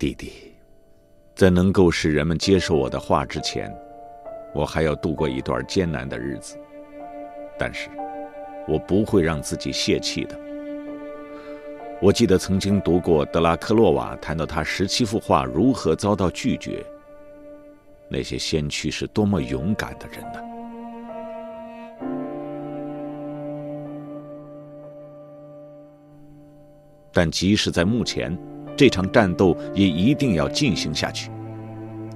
弟弟，在能够使人们接受我的话之前，我还要度过一段艰难的日子。但是，我不会让自己泄气的。我记得曾经读过德拉克洛瓦谈到他十七幅画如何遭到拒绝。那些先驱是多么勇敢的人呢？但即使在目前，这场战斗也一定要进行下去。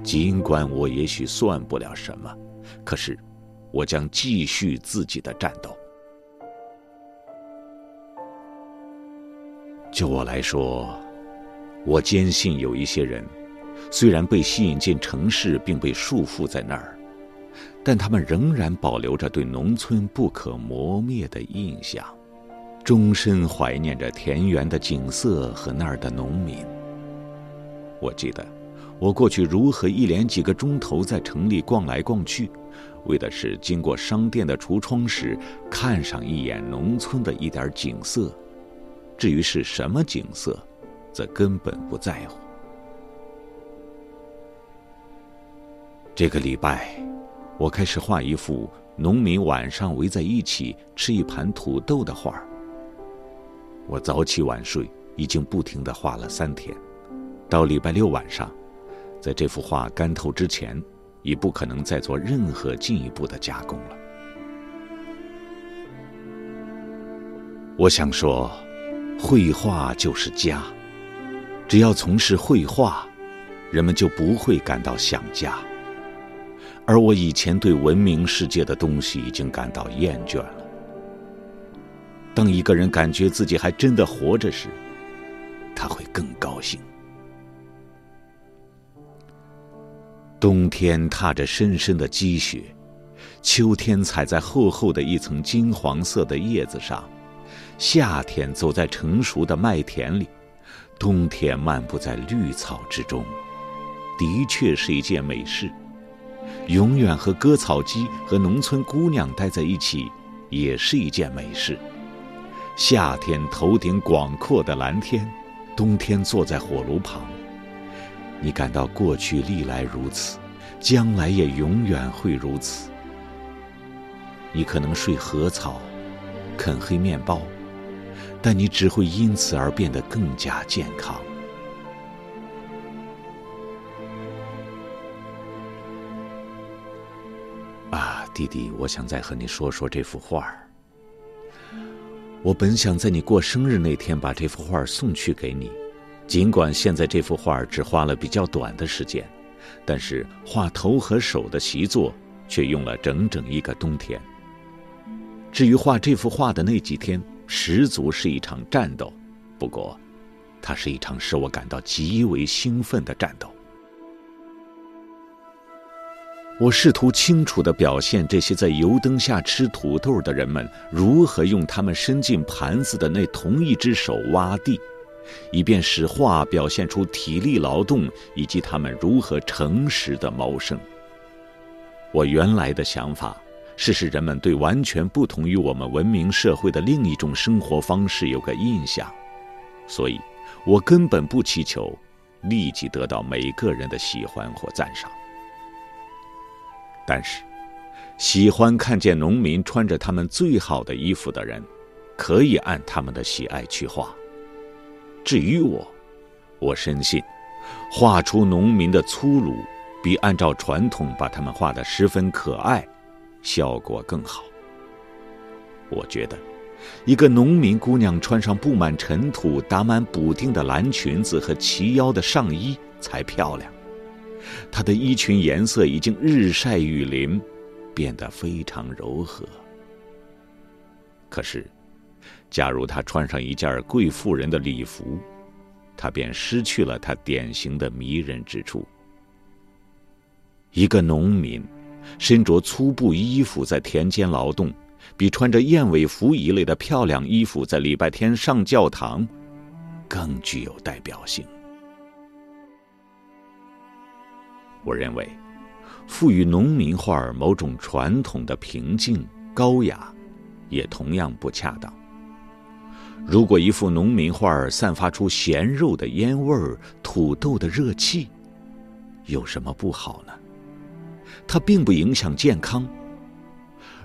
尽管我也许算不了什么，可是我将继续自己的战斗。就我来说，我坚信有一些人，虽然被吸引进城市并被束缚在那儿，但他们仍然保留着对农村不可磨灭的印象，终身怀念着田园的景色和那儿的农民。我记得，我过去如何一连几个钟头在城里逛来逛去，为的是经过商店的橱窗时看上一眼农村的一点景色。至于是什么景色，则根本不在乎。这个礼拜，我开始画一幅农民晚上围在一起吃一盘土豆的画儿我早起晚睡，已经不停的画了三天。到礼拜六晚上，在这幅画干透之前，已不可能再做任何进一步的加工了。我想说。绘画就是家，只要从事绘画，人们就不会感到想家。而我以前对文明世界的东西已经感到厌倦了。当一个人感觉自己还真的活着时，他会更高兴。冬天踏着深深的积雪，秋天踩在厚厚的一层金黄色的叶子上。夏天走在成熟的麦田里，冬天漫步在绿草之中，的确是一件美事。永远和割草机和农村姑娘待在一起，也是一件美事。夏天头顶广阔的蓝天，冬天坐在火炉旁，你感到过去历来如此，将来也永远会如此。你可能睡禾草，啃黑面包。但你只会因此而变得更加健康。啊，弟弟，我想再和你说说这幅画儿。我本想在你过生日那天把这幅画送去给你，尽管现在这幅画只花了比较短的时间，但是画头和手的习作却用了整整一个冬天。至于画这幅画的那几天。十足是一场战斗，不过，它是一场使我感到极为兴奋的战斗。我试图清楚的表现这些在油灯下吃土豆的人们如何用他们伸进盘子的那同一只手挖地，以便使画表现出体力劳动以及他们如何诚实的谋生。我原来的想法。是使人们对完全不同于我们文明社会的另一种生活方式有个印象，所以，我根本不祈求立即得到每个人的喜欢或赞赏。但是，喜欢看见农民穿着他们最好的衣服的人，可以按他们的喜爱去画。至于我，我深信，画出农民的粗鲁，比按照传统把他们画得十分可爱。效果更好。我觉得，一个农民姑娘穿上布满尘土、打满补丁的蓝裙子和齐腰的上衣才漂亮。她的衣裙颜色已经日晒雨淋，变得非常柔和。可是，假如她穿上一件贵妇人的礼服，她便失去了她典型的迷人之处。一个农民。身着粗布衣服在田间劳动，比穿着燕尾服一类的漂亮衣服在礼拜天上教堂更具有代表性。我认为，赋予农民画某种传统的平静、高雅，也同样不恰当。如果一幅农民画散发出咸肉的烟味儿、土豆的热气，有什么不好呢？它并不影响健康。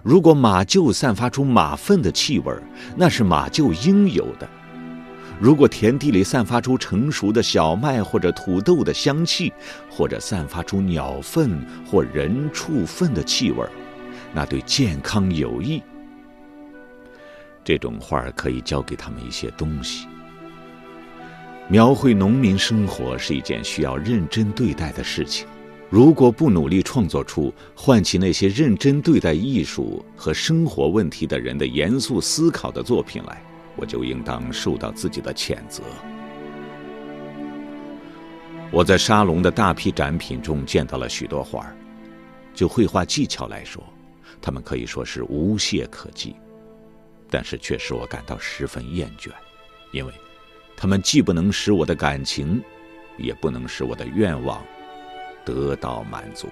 如果马厩散发出马粪的气味，那是马厩应有的；如果田地里散发出成熟的小麦或者土豆的香气，或者散发出鸟粪或人畜粪的气味，那对健康有益。这种画可以教给他们一些东西。描绘农民生活是一件需要认真对待的事情。如果不努力创作出唤起那些认真对待艺术和生活问题的人的严肃思考的作品来，我就应当受到自己的谴责。我在沙龙的大批展品中见到了许多画儿，就绘画技巧来说，他们可以说是无懈可击，但是却使我感到十分厌倦，因为，他们既不能使我的感情，也不能使我的愿望。得到满足。